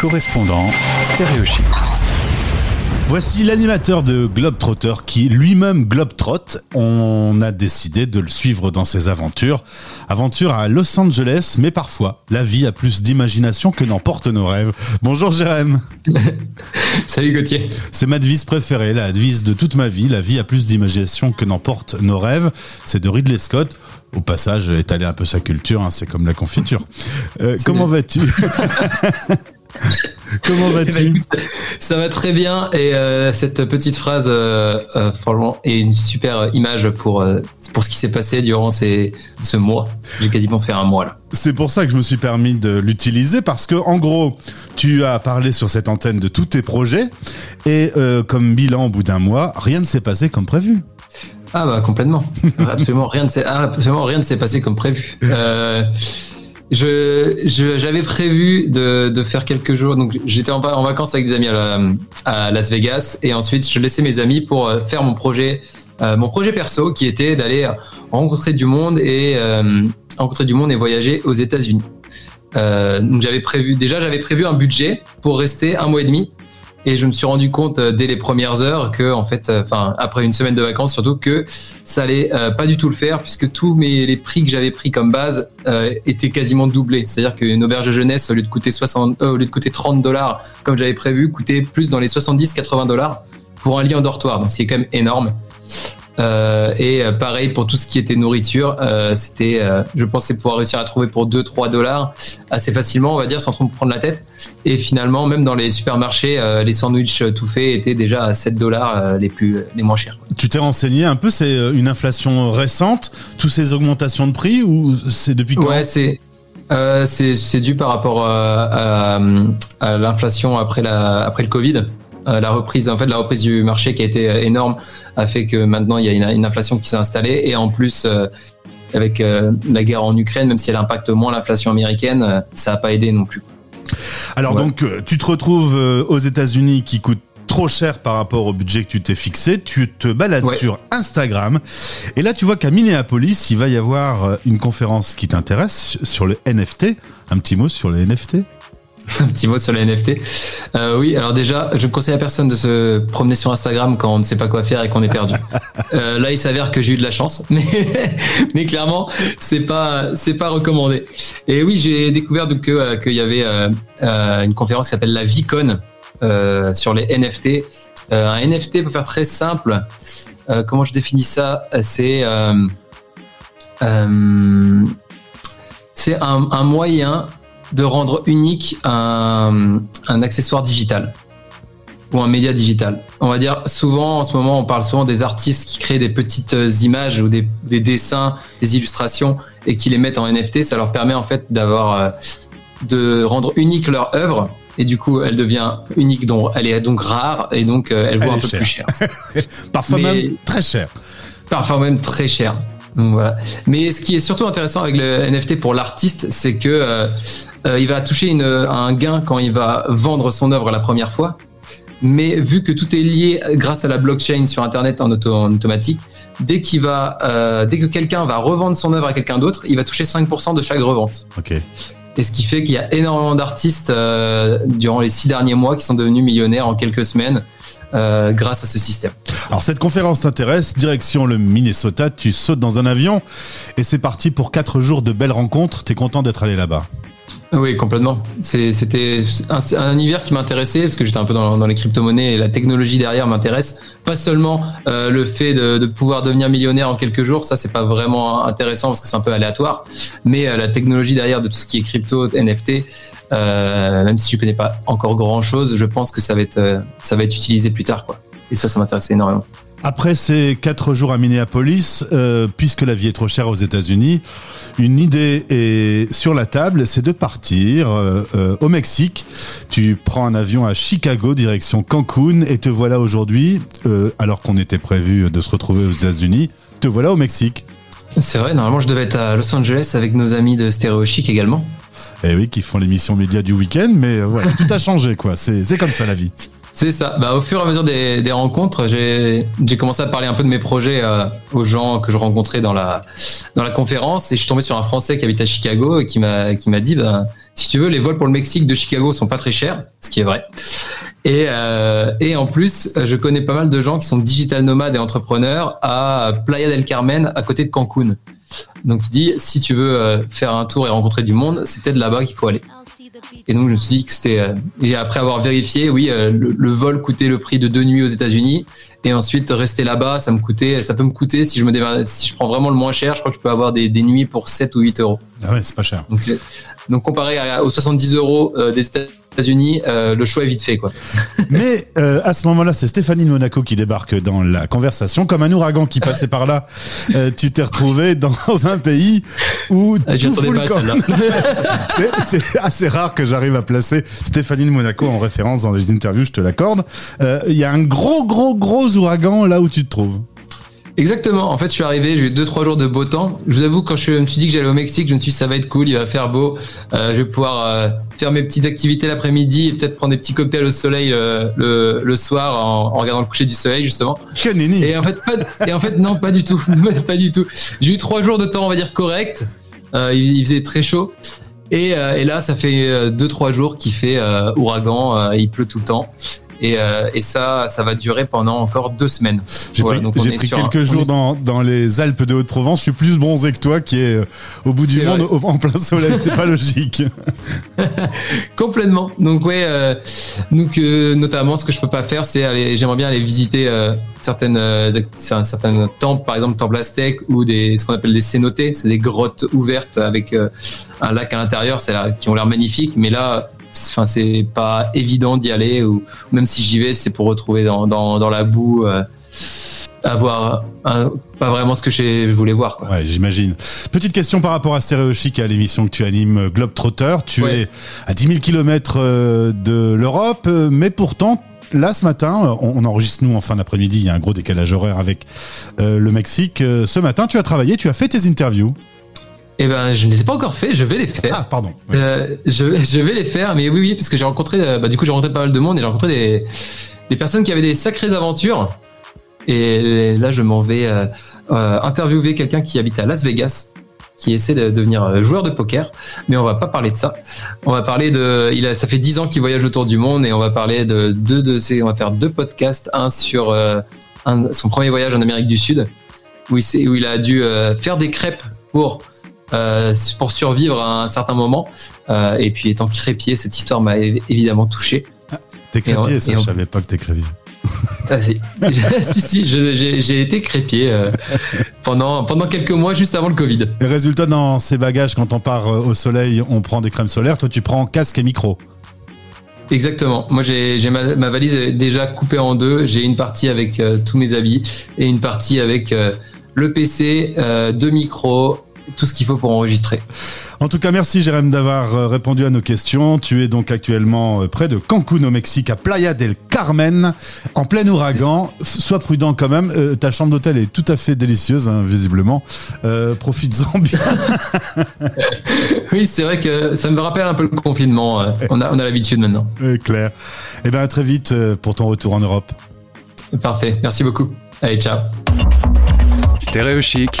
correspondant stéréochic. Voici l'animateur de Globetrotter qui lui-même globetrotte. On a décidé de le suivre dans ses aventures. Aventure à Los Angeles, mais parfois, la vie a plus d'imagination que n'emportent nos rêves. Bonjour Jérém. Salut Gauthier. C'est ma devise préférée, la devise de toute ma vie. La vie a plus d'imagination que n'emportent nos rêves. C'est de Ridley Scott. Au passage, étaler un peu sa culture, hein, c'est comme la confiture. Euh, comment vas-tu? Comment vas-tu? Ça va très bien et euh, cette petite phrase, euh, euh, franchement, est une super image pour, pour ce qui s'est passé durant ces, ce mois. J'ai quasiment fait un mois là. C'est pour ça que je me suis permis de l'utiliser parce que, en gros, tu as parlé sur cette antenne de tous tes projets et comme bilan au bout d'un mois, rien ne s'est passé comme prévu. Ah bah complètement, absolument rien ne s'est ah, absolument rien ne s'est passé comme prévu. Je j'avais prévu de, de faire quelques jours, donc j'étais en, va- en vacances avec des amis à Las Vegas. Et ensuite je laissais mes amis pour euh, faire mon projet euh, mon projet perso qui était d'aller rencontrer du monde et euh, rencontrer du monde et voyager aux États-Unis. Euh, donc j'avais prévu déjà j'avais prévu un budget pour rester un mois et demi et je me suis rendu compte euh, dès les premières heures que en fait euh, après une semaine de vacances surtout que ça allait euh, pas du tout le faire puisque tous mes les prix que j'avais pris comme base étaient quasiment doublés. C'est-à-dire qu'une auberge de jeunesse au lieu de coûter 60 euh, au lieu de coûter 30 dollars comme j'avais prévu coûtait plus dans les 70 80 dollars pour un lit en dortoir. Donc c'est quand même énorme euh, et euh, pareil pour tout ce qui était nourriture, euh, c'était, euh, je pensais pouvoir réussir à trouver pour 2-3 dollars assez facilement, on va dire, sans trop me prendre la tête. Et finalement, même dans les supermarchés, les sandwichs tout faits étaient déjà à 7 dollars les plus, les moins chers. Tu t'es renseigné un peu, c'est une inflation récente, toutes ces augmentations de prix ou c'est depuis quand? Ouais, c'est, c'est, dû par rapport à, à l'inflation après la, après le Covid. Euh, la reprise, en fait, la reprise du marché qui a été euh, énorme a fait que maintenant il y a une, une inflation qui s'est installée et en plus euh, avec euh, la guerre en Ukraine, même si elle impacte moins l'inflation américaine, ça n'a pas aidé non plus. Alors Ouais. donc, tu te retrouves aux États-Unis qui coûtent trop cher par rapport au budget que tu t'es fixé. Tu te balades Ouais. sur Instagram et là, tu vois qu'à Minneapolis, il va y avoir une conférence qui t'intéresse sur le NFT. Un petit mot sur les NFT Un petit mot sur les NFT. Euh, oui, alors déjà, je ne conseille à personne de se promener sur Instagram quand on ne sait pas quoi faire et qu'on est perdu. Euh, là, il s'avère que j'ai eu de la chance, mais, mais clairement, c'est pas, c'est pas recommandé. Et oui, j'ai découvert donc que, euh, qu'il y avait une conférence qui s'appelle la Vicon sur les NFT. Un NFT, pour faire très simple, comment je définis ça? C'est c'est un, un moyen de rendre unique un, un accessoire digital ou un média digital. On va dire souvent en ce moment on parle souvent des artistes qui créent des petites euh, images ou des, des dessins, des illustrations et qui les mettent en NFT. Ça leur permet en fait d'avoir euh, de rendre unique leur œuvre et du coup elle devient unique donc elle est donc rare et donc euh, elle vaut Elle un peu chère. plus cher. Parfois Mais- même très cher. Parfois même très cher. Mais ce qui est surtout intéressant avec le NFT pour l'artiste, c'est que euh, euh, il va toucher un gain quand il va vendre son œuvre la première fois. Mais vu que tout est lié grâce à la blockchain sur Internet en, auto, en automatique, dès qu'il va, euh, dès que quelqu'un va revendre son œuvre à quelqu'un d'autre, il va toucher 5% de chaque revente. Et ce qui fait qu'il y a énormément d'artistes euh, durant les six derniers mois qui sont devenus millionnaires en quelques semaines euh, grâce à ce système. Alors cette conférence t'intéresse, direction le Minnesota, tu sautes dans un avion et c'est parti pour quatre jours de belles rencontres. T'es content d'être allé là-bas? Oui, complètement. C'était un, un univers qui m'intéressait parce que j'étais un peu dans, dans les crypto-monnaies et la technologie derrière m'intéresse. Pas seulement euh, le fait de, de pouvoir devenir millionnaire en quelques jours, ça c'est pas vraiment intéressant parce que c'est un peu aléatoire, mais euh, la technologie derrière de tout ce qui est crypto, NFT, euh, même si je connais pas encore grand chose, je pense que ça va être, euh, ça va être utilisé plus tard, quoi. Et ça, ça m'intéressait énormément. Après ces quatre jours à Minneapolis, euh, puisque la vie est trop chère aux États-Unis, une idée est sur la table, c'est de partir euh, euh, au Mexique. Tu prends un avion à Chicago, direction Cancun, et te voilà aujourd'hui, euh, alors qu'on était prévu de se retrouver aux États-Unis, te voilà au Mexique. C'est vrai, normalement je devais être à Los Angeles avec nos amis de Stéréo Chic également. Eh oui, qui font l'émission média du week-end, mais voilà, tout a changé, quoi. C'est comme ça la vie. C'est ça. Bah, au fur et à mesure des, rencontres, j'ai commencé à parler un peu de mes projets euh, aux gens que je rencontrais dans la, dans la conférence et je suis tombé sur un Français qui habite à Chicago et qui m'a dit bah, si tu veux, les vols pour le Mexique de Chicago sont pas très chers, ce qui est vrai. Et, euh, et en plus, je connais pas mal de gens qui sont digital nomades et entrepreneurs à Playa del Carmen, à côté de Cancun. Donc il dit si tu veux euh, faire un tour et rencontrer du monde, c'est peut-être là-bas qu'il faut aller. Et donc je me suis dit que c'était euh, et après avoir vérifié, oui, euh, le, vol coûtait le prix de deux nuits aux États-Unis et ensuite rester là-bas, ça me coûtait, ça peut me coûter si je me si je prends vraiment le moins cher, je crois que je peux avoir des, des nuits pour 7 ou 8 euros. Ah ouais, c'est pas cher. Donc, donc comparé aux 70 euros des États-Unis États-Unis, euh, le choix est vite fait, quoi. Mais euh, à ce moment-là, c'est Stéphanie de Monaco qui débarque dans la conversation, comme un ouragan qui passait par là. Euh, tu t'es retrouvé dans un pays où ah, tout fout le C'est assez rare que j'arrive à placer Stéphanie de Monaco en référence dans les interviews, je te l'accorde. Il y a un gros, gros, gros ouragan là où tu te trouves. Exactement. En fait, je suis arrivé, j'ai eu deux trois jours de beau temps. Je vous avoue, quand je me suis dit que j'allais au Mexique, je me suis dit ça va être cool, il va faire beau. Euh, je vais pouvoir euh, faire mes petites activités l'après-midi et peut-être prendre des petits cocktails au soleil euh, le, le, soir en, en, regardant le coucher du soleil justement. Et en fait, pas, et en fait, non, pas du tout, pas du tout. J'ai eu trois jours de temps, on va dire correct. Il, il, faisait très chaud. Et, et, là, ça fait deux trois jours qu'il fait ouragan, il pleut tout le temps. Et, euh, et, ça, ça va durer pendant encore deux semaines. J'ai pris, pris quelques jours dans, dans, les Alpes de Haute-Provence. Je suis plus bronzé que toi, qui est euh, au bout du monde en plein soleil. C'est pas logique. Complètement. Donc ouais, donc euh, notamment, ce que je peux pas faire, c'est aller. J'aimerais bien aller visiter certaines certaines temples, par exemple temple aztèque ou des ce qu'on appelle des cénotes. C'est des grottes ouvertes avec un lac à l'intérieur. Qui ont l'air magnifiques, mais là enfin c'est pas évident d'y aller ou même si j'y vais c'est pour retrouver dans, dans, dans la boue euh, avoir pas vraiment ce que je voulais voir quoi. Ouais, j'imagine. Petite question par rapport à Stéréo Chic à l'émission que tu animes Globetrotter, tu es à 10 000 km de l'Europe mais pourtant Là, ce matin, on, enregistre nous en fin d'après-midi. Il y a un gros décalage horaire avec euh, le Mexique. Euh, ce matin, tu as travaillé, tu as fait tes interviews. Eh ben, je ne les ai pas encore fait, je vais les faire. Ah, pardon. Euh, je, je, vais les faire, mais oui, oui, parce que j'ai rencontré, euh, bah, du coup, j'ai rencontré pas mal de monde et j'ai rencontré des, des personnes qui avaient des sacrées aventures. Et là, je m'en vais euh, interviewer quelqu'un qui habite à Las Vegas, qui essaie de devenir joueur de poker. Mais on va pas parler de ça. On va parler de, il a, ça fait dix ans qu'il voyage autour du monde et on va parler de deux de ces, on va faire deux podcasts, un sur un, son premier voyage en Amérique du Sud, où il, où il a dû faire des crêpes pour euh, pour survivre à un certain moment. Euh, et puis étant crépier, cette histoire m'a évidemment touché. Ah, t'es crépier, ça, je savais pas que t'es crépier. Ah, si, si, si j'ai été crépier euh, pendant, pendant quelques mois juste avant le Covid. Et résultat, dans ces bagages, quand on part au soleil, on prend des crèmes solaires. Toi, tu prends casque et micro. Exactement. Moi, j'ai ma, ma, valise déjà coupée en deux. J'ai une partie avec tous mes habits et une partie avec le PC, deux micros, tout ce qu'il faut pour enregistrer. En tout cas, merci Jérém d'avoir euh, répondu à nos questions. Tu es donc actuellement euh, près de Cancun au Mexique, à Playa del Carmen, en plein ouragan. Sois prudent quand même. Euh, ta chambre d'hôtel est tout à fait délicieuse, hein, visiblement. Euh, Profites-en bien. oui, c'est vrai que ça me rappelle un peu le confinement. On a, on a l'habitude maintenant. clair. Eh bien, à très vite pour ton retour en Europe. Parfait. Merci beaucoup. Allez, ciao. Stéréo Chic